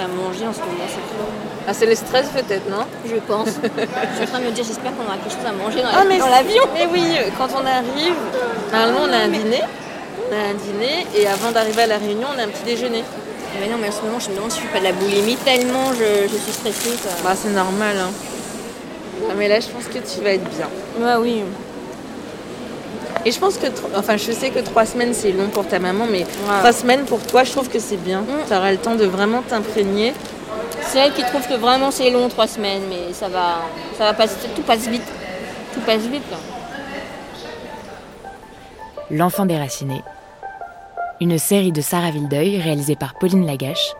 À manger en ce moment, c'est. Ah, c'est le stress peut-être, non? Je pense. je suis en train de me dire, j'espère qu'on aura quelque chose à manger dans, Ah, mais dans l'avion. Mais oui, quand on arrive, normalement on a un dîner. On a un dîner et avant d'arriver à la réunion, on a un petit déjeuner. Mais non, mais en ce moment, je me demande si je fais pas de la boulimie tellement je, je suis stressée. Quoi. Bah, c'est normal. Hein. Ah, mais là, je pense que tu vas être bien. Ouais, oui. Et je pense que, enfin, je sais que trois semaines c'est long pour ta maman, mais trois semaines pour toi, je trouve que c'est bien. Tu auras le temps de vraiment t'imprégner. C'est elle qui trouve que vraiment c'est long, trois semaines, mais ça va, ça va passer, tout passe vite. Tout passe vite. Là. L'enfant déraciné. Une série de Sarah Vildeuil réalisée par Pauline Lagache.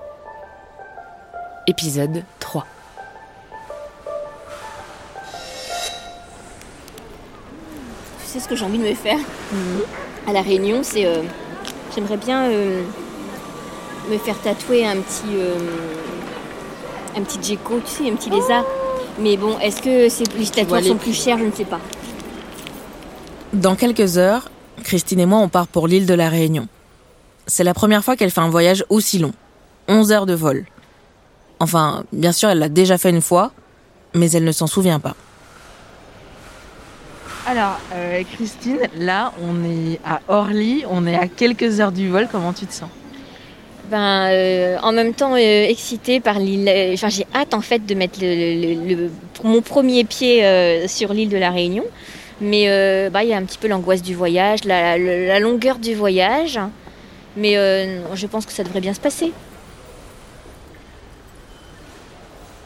Épisode 3. Sais ce que j'ai envie de me faire à la Réunion, c'est, euh, j'aimerais bien euh, me faire tatouer un petit, euh, un petit gecko, tu sais, un petit lézard. Mais bon, est-ce que ces les tatouages sont plus chers Je ne sais pas. Dans quelques heures, Christine et moi, on part pour l'île de la Réunion. C'est la première fois qu'elle fait un voyage aussi long. 11 heures de vol. Enfin, bien sûr, elle l'a déjà fait une fois, mais elle ne s'en souvient pas. Alors, euh, Christine, là, on est à Orly, on est à quelques heures du vol. Comment tu te sens? Ben, euh, en même temps, euh, excitée par l'île. euh, Enfin, j'ai hâte en fait de mettre le, le- le- mon premier pied euh, sur l'île de la Réunion. Mais euh, bah, il y a un petit peu l'angoisse du voyage, la, la- la longueur du voyage. Mais euh, je pense que ça devrait bien se passer.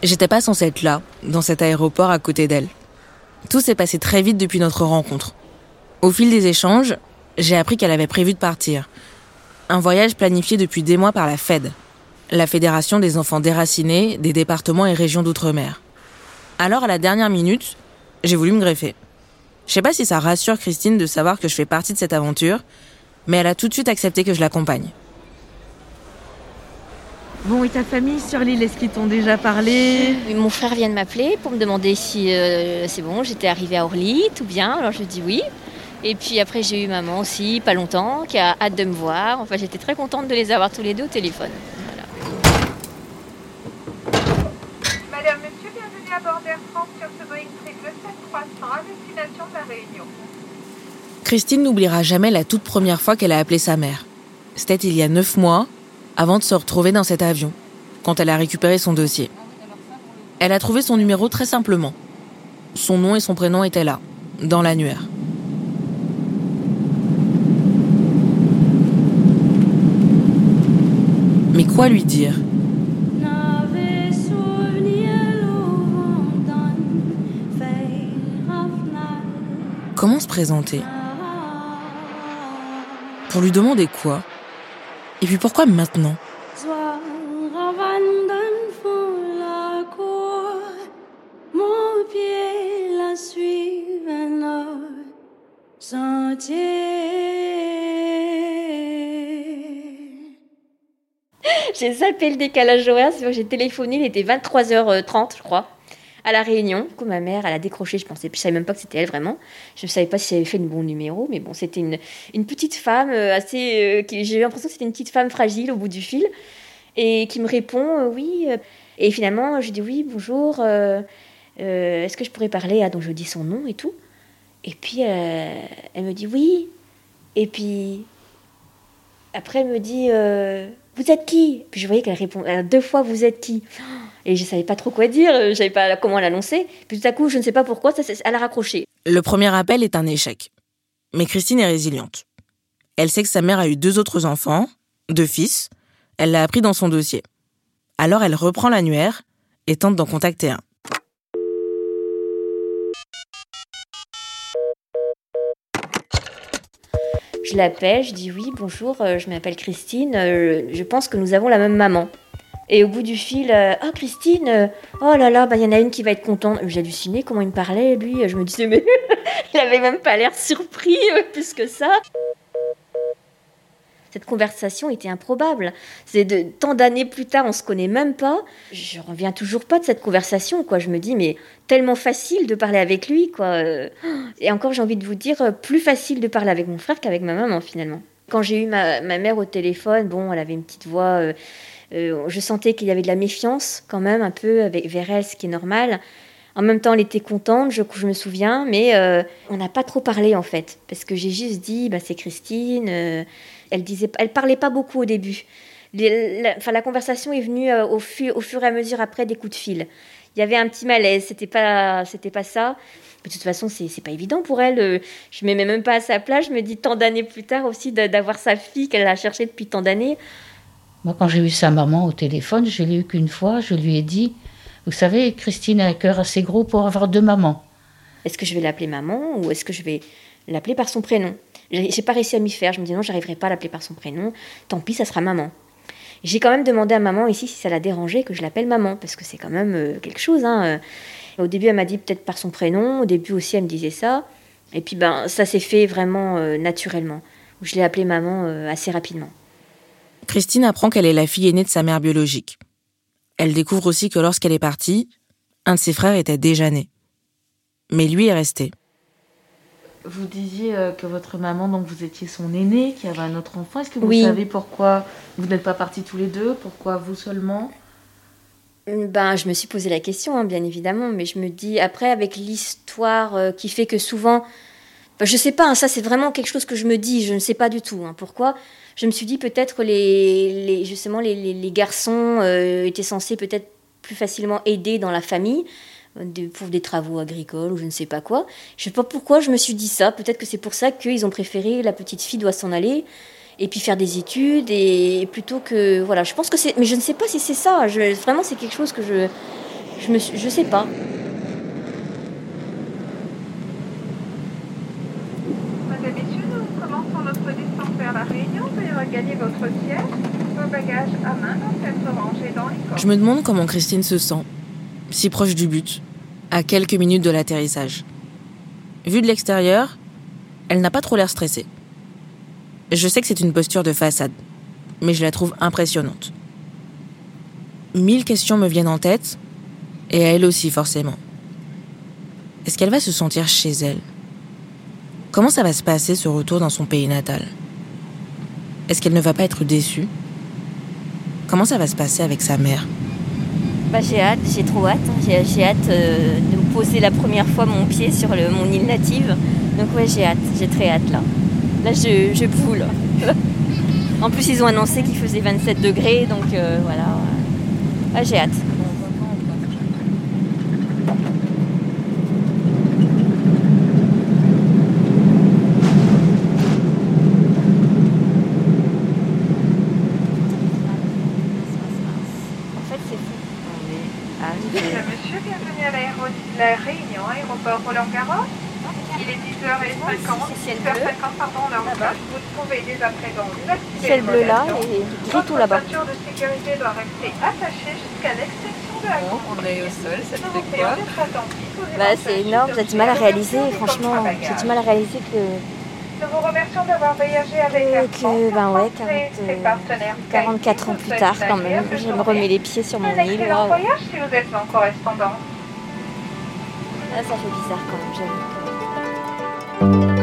J'étais pas censée être là, dans cet aéroport à côté d'elle. Tout s'est passé très vite depuis notre rencontre. Au fil des échanges, j'ai appris qu'elle avait prévu de partir. Un voyage planifié depuis des mois par la FED, la Fédération des enfants déracinés des départements et régions d'outre-mer. Alors, à la dernière minute, j'ai voulu me greffer. Je sais pas si ça rassure Christine de savoir que je fais partie de cette aventure, mais elle a tout de suite accepté que je l'accompagne. Bon, et ta famille sur l'île, est-ce qu'ils t'ont déjà parlé? Mon frère vient de m'appeler pour me demander si euh, c'est bon, j'étais arrivée à Orly, tout bien. Alors je dis oui. Et puis après, j'ai eu maman aussi, pas longtemps, qui a hâte de me voir. Enfin, j'étais très contente de les avoir tous les deux au téléphone. Voilà. Madame, monsieur, bienvenue à bord d'Air France sur ce Boeing 737-300 à destination de la Réunion. Christine n'oubliera jamais la toute première fois qu'elle a appelé sa mère. C'était il y a neuf mois, avant de se retrouver dans cet avion, quand elle a récupéré son dossier. Elle a trouvé son numéro très simplement. Son nom et son prénom étaient là, dans l'annuaire. Mais quoi lui dire? Comment se présenter? Pour lui demander quoi? Et puis pourquoi maintenant? J'ai zappé le décalage horaire, j'ai téléphoné, il était 23h30, je crois, à La Réunion. Coup, ma mère, elle a décroché, je pensais, je savais même pas que c'était elle vraiment. Je ne savais pas si elle avait fait le bon numéro, mais bon, c'était une, une petite femme euh, assez. euh, j'ai eu l'impression que c'était une petite femme fragile au bout du fil, et qui me répond euh, oui. et finalement, je dis oui, bonjour, est-ce que je pourrais parler Ah, donc je dis son nom et tout. Et puis, elle me dit oui. Et puis, après, elle me dit Vous êtes qui? Puis je voyais qu'elle répond deux fois Vous êtes qui? Et je savais pas trop quoi dire, je savais pas comment l'annoncer. Puis tout à coup, je ne sais pas pourquoi, ça, elle a raccroché. Le premier appel est un échec. Mais Christine est résiliente. Elle sait que sa mère a eu deux autres enfants, deux fils. Elle l'a appris dans son dossier. Alors elle reprend l'annuaire et tente d'en contacter un. Je l'appelle, je dis oui, bonjour, euh, je m'appelle Christine, euh, je pense que nous avons la même maman. Et au bout du fil, euh, ah Christine, oh là là, bah, il y en a une qui va être contente. J'ai comment il me parlait, lui. Je me disais, mais il avait même pas l'air surpris plus que ça. Cette conversation était improbable. C'est de tant d'années plus tard, on se connaît même pas. Je reviens toujours pas de cette conversation, quoi. Je me dis, mais tellement facile de parler avec lui, quoi. Et encore, j'ai envie de vous dire, plus facile de parler avec mon frère qu'avec ma maman, finalement. Quand j'ai eu ma, mère au téléphone, bon, elle avait une petite voix. Euh, euh, je sentais qu'il y avait de la méfiance, quand même, un peu avec, vers elle, ce qui est normal. En même temps, elle était contente, je, me souviens, mais euh, on n'a pas trop parlé en fait, parce que j'ai juste dit, bah, c'est Christine, elle disait, elle parlait pas beaucoup au début. La, la conversation est venue euh, au, fur et à mesure après des coups de fil. Il y avait un petit malaise, c'était pas, c'était pas ça. de toute façon, c'est, pas évident pour elle. Euh, je me mets même pas à sa place. Je me dis tant d'années plus tard aussi d'avoir sa fille qu'elle a cherchée depuis tant d'années. Moi, quand j'ai eu sa maman au téléphone, je l'ai eu qu'une fois. Je lui ai dit, vous savez, Christine a un cœur assez gros pour avoir deux mamans. Est-ce que je vais l'appeler maman ou est-ce que je vais l'appeler par son prénom? J'ai pas réussi à m'y faire. Je me dis non, j'arriverai pas à l'appeler par son prénom. Tant pis, ça sera maman. J'ai quand même demandé à maman ici si ça la dérangeait que je l'appelle maman, parce que c'est quand même euh, quelque chose. Hein. Au début, elle m'a dit peut-être par son prénom. Au début aussi, elle me disait ça. Et puis, ben, ça s'est fait vraiment euh, naturellement. Je l'ai appelée maman euh, assez rapidement. Christine apprend qu'elle est la fille aînée de sa mère biologique. Elle découvre aussi que lorsqu'elle est partie, un de ses frères était déjà né. Mais lui est resté. Vous disiez euh, que votre maman, donc vous étiez son aînée, qui avait un autre enfant. Est-ce que vous savez pourquoi vous n'êtes pas partis tous les deux? Pourquoi vous seulement? Ben, je me suis posé la question, hein, bien évidemment, mais je me dis, après, avec l'histoire euh, qui fait que souvent, ben, je sais pas, hein, ça c'est vraiment quelque chose que je me dis, je ne sais pas du tout. Hein, pourquoi? Je me suis dit peut-être les, les, justement les, garçons euh, étaient censés peut-être plus facilement aider dans la famille pour des travaux agricoles ou je ne sais pas quoi. Je sais pas pourquoi je me suis dit ça. Peut-être que c'est pour ça qu'ils ont préféré la petite fille doit s'en aller et puis faire des études et plutôt que voilà. Je pense que c'est, mais je ne sais pas si c'est ça. Vraiment, c'est quelque chose que je je me je sais pas. nous commençons notre descente vers la Réunion. Veuillez regagner votre siège. Vos bagages à main dans cette rangée dans les Je me demande comment Christine se sent si proche du but, à quelques minutes de l'atterrissage. Vue de l'extérieur, elle n'a pas trop l'air stressée. Je sais que c'est une posture de façade, mais je la trouve impressionnante. Mille questions me viennent en tête, et à elle aussi forcément. Est-ce qu'elle va se sentir chez elle? Comment ça va se passer ce retour dans son pays natal? Est-ce qu'elle ne va pas être déçue? Comment ça va se passer avec sa mère? Bah, j'ai hâte, j'ai trop hâte. Hein. J'ai, hâte euh, de poser la première fois mon pied sur mon île native. Donc ouais, j'ai hâte, j'ai très hâte là. Là, je, je en plus, ils ont annoncé qu'il faisait 27 degrés, donc euh, voilà. j'ai hâte. la Réunion, aéroport Roland-Garros. Il est 10h50, 10h50 pardon, l'heure Vous trouvez dès à présent. Ciel bleu là et gris tout là-bas. Votre de sécurité doit rester attachée jusqu'à l'extinction de la bon, On est au sol, ça fait quoi bah, C'est énorme, j'ai du mal à réaliser, franchement, j'ai du mal à réaliser que... Nous vous remercions d'avoir voyagé avec Air que, ben ouais, 44 euh, ans plus tard quand même, je me remets les pieds sur mon île. Un excellent voyage si vous êtes en correspondance. Ah, ça fait bizarre quand même, j'avoue.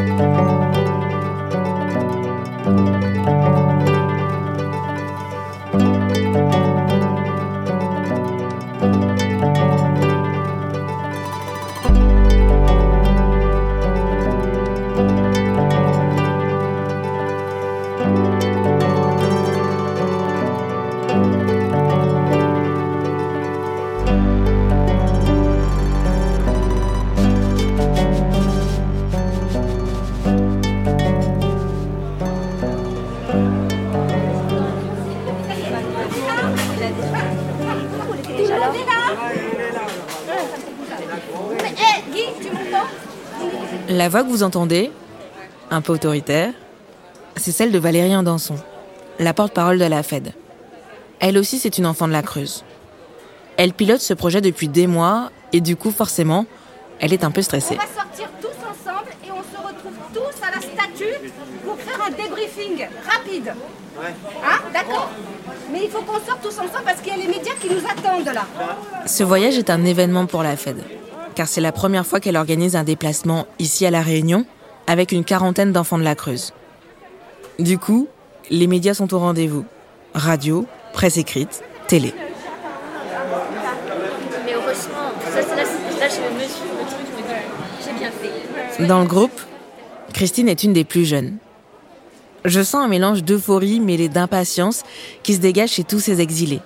La voix que vous entendez, un peu autoritaire, c'est celle de Valérie Danson, la porte-parole de la Fed. Elle aussi, c'est une enfant de la Creuse. Elle pilote ce projet depuis des mois et du coup, forcément, elle est un peu stressée. On va sortir tous ensemble et on se retrouve tous à la statue pour faire un débriefing rapide. Ouais. Hein D'accord Mais il faut qu'on sorte tous ensemble parce qu'il y a les médias qui nous attendent là. Ce voyage est un événement pour la Fed, car c'est la première fois qu'elle organise un déplacement ici à La Réunion avec une quarantaine d'enfants de la Creuse. Du coup, les médias sont au rendez-vous. Radio, presse écrite, télé. Dans le groupe, Christine est une des plus jeunes. Je sens un mélange d'euphorie mêlé d'impatience qui se dégage chez tous ces exilés,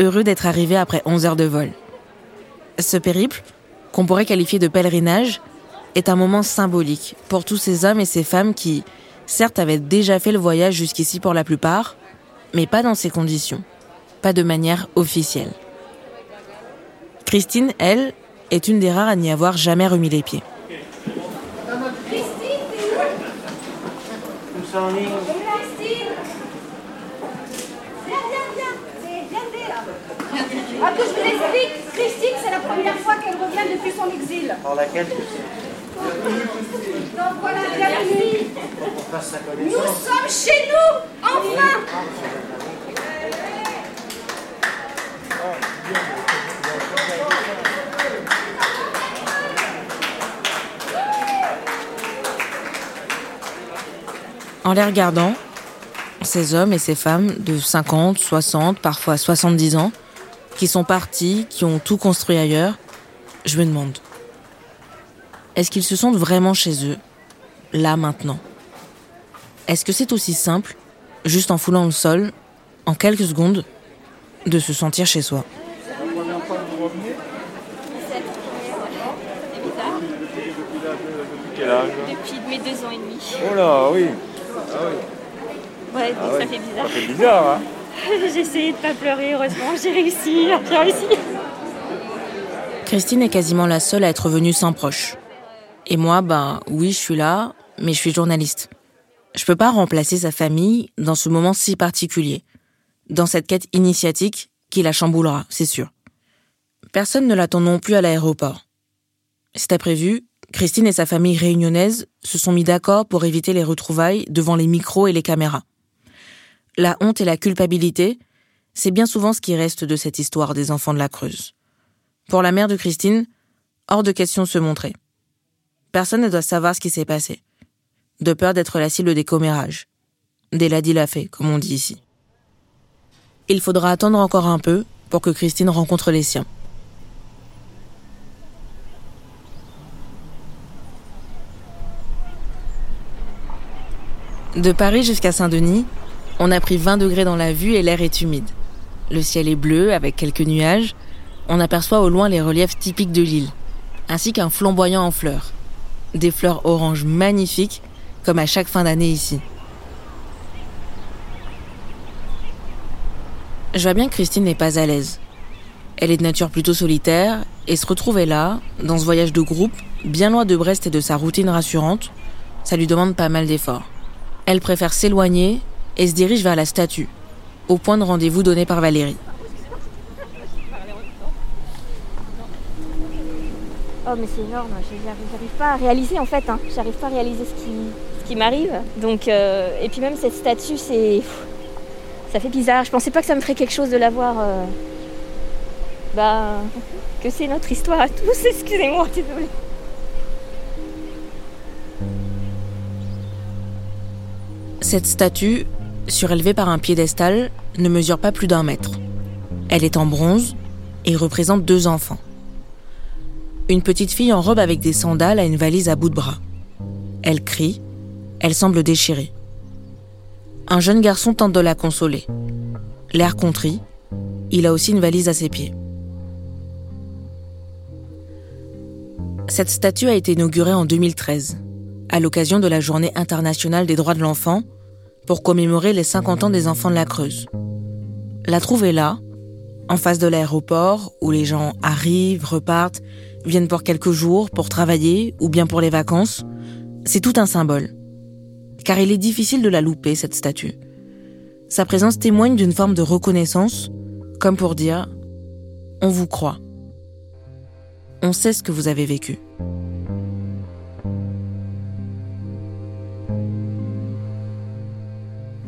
heureux d'être arrivés après 11 heures de vol. Ce périple, qu'on pourrait qualifier de pèlerinage, est un moment symbolique pour tous ces hommes et ces femmes qui, certes, avaient déjà fait le voyage jusqu'ici pour la plupart, mais pas dans ces conditions, pas de manière officielle. Christine, elle, est une des rares à n'y avoir jamais remis les pieds. Christine, Viens, viens, viens Viens, viens là Ah, que je vous explique Christine, c'est la première fois qu'elle revient depuis son exil. Par laquelle Donc voilà, bienvenue. Nous sommes chez nous Enfin. En les regardant, ces hommes et ces femmes de 50, 60, parfois 70 ans, qui sont partis, qui ont tout construit ailleurs, je me demande, est-ce qu'ils se sentent vraiment chez eux, là maintenant? Est-ce que c'est aussi simple, juste en foulant le sol, en quelques secondes, de se sentir chez soi? Depuis mes deux ans et demi. Oh là, oui. Ah oui. Ouais, donc ça fait bizarre. Ça fait bizarre, hein J'ai essayé de pas pleurer, heureusement, j'ai réussi, j'ai réussi. Christine est quasiment la seule à être venue sans proche. Et moi, ben oui, je suis là, mais je suis journaliste. Je peux pas remplacer sa famille dans ce moment si particulier, dans cette quête initiatique qui la chamboulera, c'est sûr. Personne ne l'attend non plus à l'aéroport. C'était prévu, Christine et sa famille réunionnaise se sont mis d'accord pour éviter les retrouvailles devant les micros et les caméras. La honte et la culpabilité, c'est bien souvent ce qui reste de cette histoire des enfants de la Creuse. Pour la mère de Christine, hors de question de se montrer. Personne ne doit savoir ce qui s'est passé. De peur d'être la cible des commérages. Des ladis l'a fait, comme on dit ici. Il faudra attendre encore un peu pour que Christine rencontre les siens. De Paris jusqu'à Saint-Denis, on a pris 20 degrés dans la vue et l'air est humide. Le ciel est bleu avec quelques nuages. On aperçoit au loin les reliefs typiques de l'île, ainsi qu'un flamboyant en fleurs. Des fleurs oranges magnifiques, comme à chaque fin d'année ici. Je vois bien que Christine n'est pas à l'aise. Elle est de nature plutôt solitaire et se retrouver là, dans ce voyage de groupe, bien loin de Brest et de sa routine rassurante, ça lui demande pas mal d'efforts. Elle préfère s'éloigner et se dirige vers la statue, au point de rendez-vous donné par Valérie. Oh mais c'est énorme, j'arrive pas à réaliser en fait, hein. j'arrive pas à réaliser ce qui, m'arrive. Donc euh, et puis même cette statue, c'est ça fait bizarre. Je pensais pas que ça me ferait quelque chose de la voir. Euh... Bah que c'est notre histoire à tous. Excusez-moi, désolée. Cette statue, surélevée par un piédestal, ne mesure pas plus d'un mètre. Elle est en bronze et représente deux enfants. Une petite fille en robe avec des sandales a une valise à bout de bras. Elle crie, elle semble déchirée. Un jeune garçon tente de la consoler. L'air contrit, il a aussi une valise à ses pieds. Cette statue a été inaugurée en 2013, à l'occasion de la Journée internationale des droits de l'enfant, pour commémorer les 50 ans des enfants de la Creuse. La trouver là, en face de l'aéroport, où les gens arrivent, repartent, viennent pour quelques jours, pour travailler ou bien pour les vacances, c'est tout un symbole. Car il est difficile de la louper, cette statue. Sa présence témoigne d'une forme de reconnaissance, comme pour dire ⁇ On vous croit. On sait ce que vous avez vécu.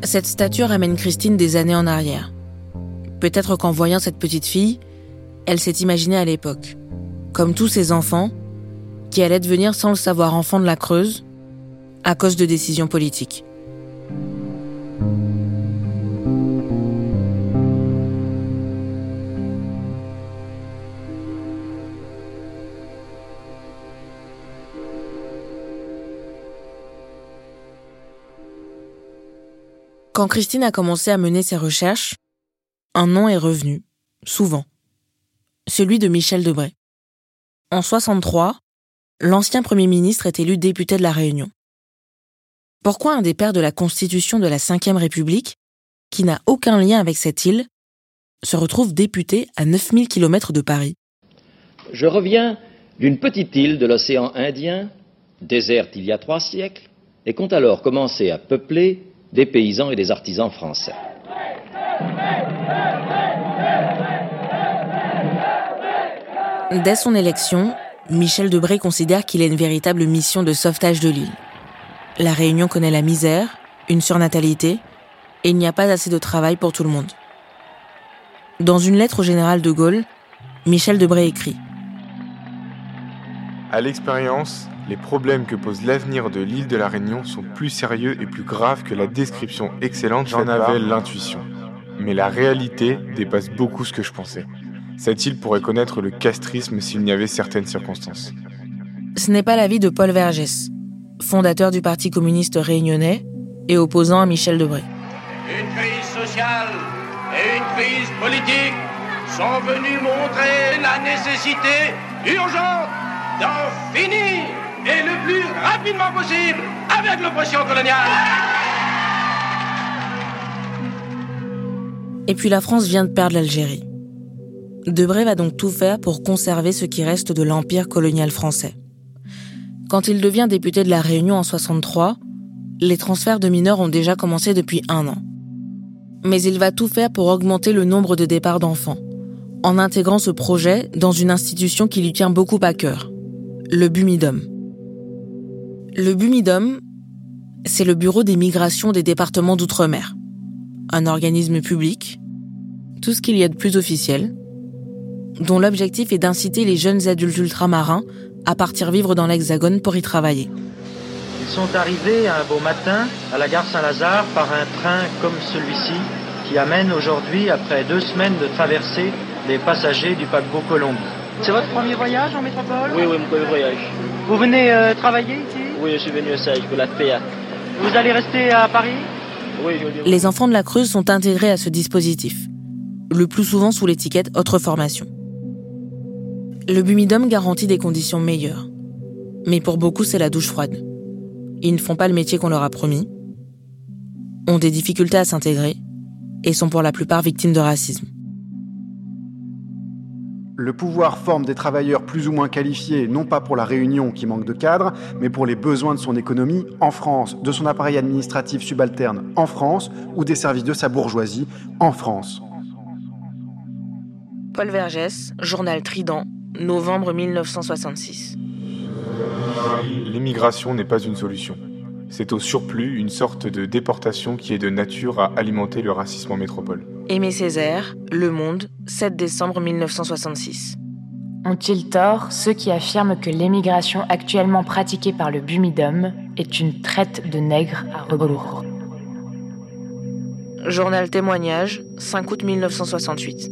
Cette statue ramène Christine des années en arrière. Peut-être qu'en voyant cette petite fille, elle s'est imaginée à l'époque, comme tous ses enfants, qui allaient devenir sans le savoir enfants de la Creuse, à cause de décisions politiques. Quand Christine a commencé à mener ses recherches, un nom est revenu, souvent. Celui de Michel Debré. En 63, l'ancien Premier ministre est élu député de la Réunion. Pourquoi un des pères de la Constitution de la Ve République, qui n'a aucun lien avec cette île, se retrouve député à 9000 km de Paris? Je reviens d'une petite île de l'océan Indien, déserte il y a trois siècles, et compte alors commencer à peupler des paysans et des artisans français. Dès son élection, Michel Debré considère qu'il a une véritable mission de sauvetage de l'île. La Réunion connaît la misère, une surnatalité, et il n'y a pas assez de travail pour tout le monde. Dans une lettre au général de Gaulle, Michel Debré écrit À l'expérience, les problèmes que pose l'avenir de l'île de la Réunion sont plus sérieux et plus graves que la description excellente j'en avais l'intuition. Mais la réalité dépasse beaucoup ce que je pensais. Cette île pourrait connaître le castrisme s'il n'y avait certaines circonstances. Ce n'est pas l'avis de Paul Vergès, fondateur du Parti communiste réunionnais et opposant à Michel Debré. Une crise sociale et une crise politique sont venues montrer la nécessité urgente d'en finir et le plus rapidement possible avec l'oppression coloniale. Et puis la France vient de perdre l'Algérie. Debré va donc tout faire pour conserver ce qui reste de l'empire colonial français. Quand il devient député de la Réunion en 63, les transferts de mineurs ont déjà commencé depuis un an. Mais il va tout faire pour augmenter le nombre de départs d'enfants, en intégrant ce projet dans une institution qui lui tient beaucoup à cœur, le Bumidum. Le BUMIDOM, c'est le Bureau des migrations des départements d'outre-mer. Un organisme public, tout ce qu'il y a de plus officiel, dont l'objectif est d'inciter les jeunes adultes ultramarins à partir vivre dans l'Hexagone pour y travailler. Ils sont arrivés un beau matin à la gare Saint-Lazare par un train comme celui-ci qui amène aujourd'hui, après deux semaines de traversée, les passagers du paquebot Colombie. C'est votre premier voyage en métropole Oui, oui, mon premier voyage. Vous venez euh, travailler ici Oui, je suis venu à stage pour la PA. Vous allez rester à Paris Oui, je Les enfants de la Creuse sont intégrés à ce dispositif, le plus souvent sous l'étiquette Autre formation. Le Bumidum garantit des conditions meilleures. Mais pour beaucoup, c'est la douche froide. Ils ne font pas le métier qu'on leur a promis, ont des difficultés à s'intégrer et sont pour la plupart victimes de racisme. Le pouvoir forme des travailleurs plus ou moins qualifiés, non pas pour la Réunion qui manque de cadres, mais pour les besoins de son économie en France, de son appareil administratif subalterne en France ou des services de sa bourgeoisie en France. Paul Vergès, journal Trident, novembre 1966. L'immigration n'est pas une solution. C'est au surplus une sorte de déportation qui est de nature à alimenter le racisme en métropole. Aimé Césaire, Le Monde, 7 décembre 1966. Ont-ils tort ceux qui affirment que l'émigration actuellement pratiquée par le Bumidum est une traite de nègres à rebours? Journal Témoignage, 5 août 1968.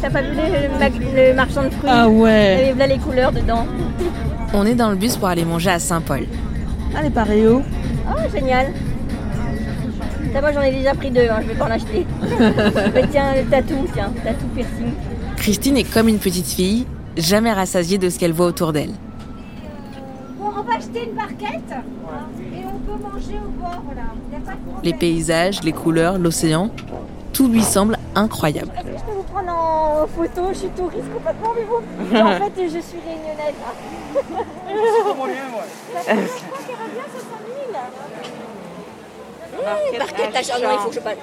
T'as pas vu le, marchand de fruits? Ah ouais. Il y avait là les couleurs dedans. On est dans le bus pour aller manger à Saint-Paul. Ah, les paréos. Oh, génial. Ça, moi, j'en ai déjà pris deux, hein, je vais pas en acheter. Mais tiens, le tatou, tiens, tatou piercing. Christine est comme une petite fille, jamais rassasiée de ce qu'elle voit autour d'elle. Bon, on va acheter une barquette et on peut manger au bord là. Y. Les paysages, les couleurs, l'océan, tout lui semble incroyable. Est-ce que je peux vous prendre en photo Je suis touriste complètement, mais bon. en fait, je suis réunionnaise. C'est moi. Je crois qu'il y aurait bien 60 000. Mmh, barquette à chair. Non, il faut que je parle.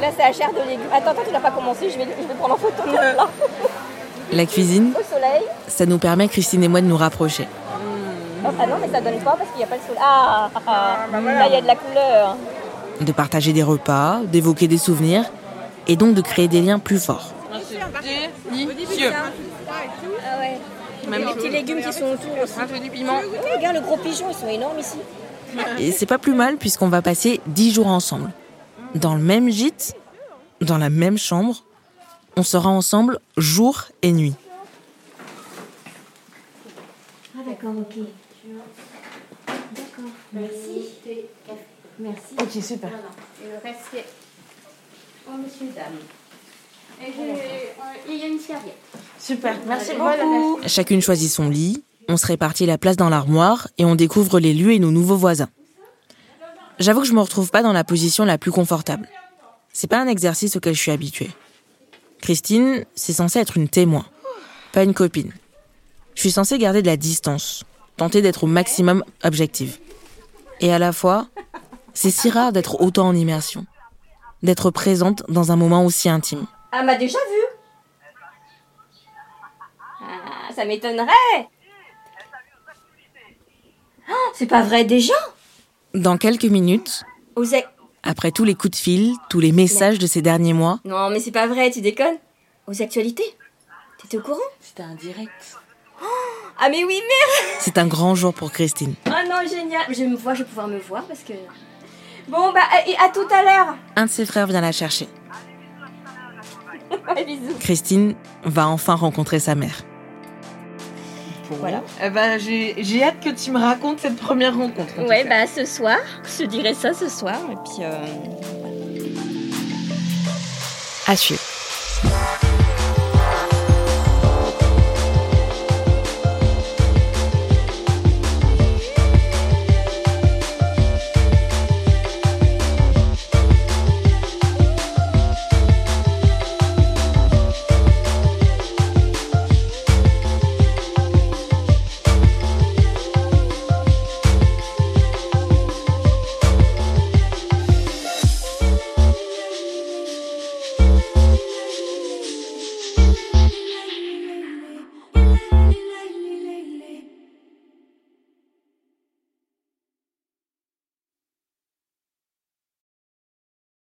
Là, c'est à chair de légumes. Attends, attends, tu n'as pas commencé. Je vais, je vais prendre en photo. Là. La cuisine, Au soleil. ça nous permet, Christine et moi, de nous rapprocher. Oh, ah non, mais ça donne pas parce qu'il n'y a pas le soleil. Ah, ah, ah. là, il y a de la couleur. De partager des repas, d'évoquer des souvenirs et donc de créer des liens plus forts. Délicieux. Ouais. Même les petits légumes qui sont autour aussi. Un peu du piment. Regarde le gros pigeon, ils sont énormes ici. Et c'est pas plus mal puisqu'on va passer dix jours ensemble. Dans le même gîte, dans la même chambre, on sera ensemble jour et nuit. Ah d'accord, ok. D'accord, merci. Merci. Ok, super. Et le reste, c'est. Oh, monsieur, dame. Et euh, il y a une serviette. Super, merci Voilà, beaucoup. Chacune choisit son lit, on se répartit la place dans l'armoire et on découvre les lieux et nos nouveaux voisins. J'avoue que je me retrouve pas dans la position la plus confortable. C'est pas un exercice auquel je suis habituée. Christine, c'est censé être une témoin, pas une copine. Je suis censée garder de la distance, tenter d'être au maximum objective. Et à la fois, c'est si rare d'être autant en immersion, d'être présente dans un moment aussi intime. Ah, m'a déjà vu. Ah, ça m'étonnerait. Ah, C'est pas vrai déjà. Dans quelques minutes, après tous les coups de fil, tous les messages de ces derniers mois, Non, mais c'est pas vrai, tu déconnes. Aux actualités. T'étais au courant? C'était un direct. Ah, mais oui, merde. C'est un grand jour pour Christine. Ah non, génial. Je me vois, je vais pouvoir me voir parce que. Bon, bah, et à tout à l'heure Un de ses frères vient la chercher. Ouais, bisous Christine va enfin rencontrer sa mère. Voilà. Eh ben, j'ai j'ai hâte que tu me racontes cette première rencontre. Ouais, bah, ce soir, je dirais ça ce soir, et puis. Euh... À suivre.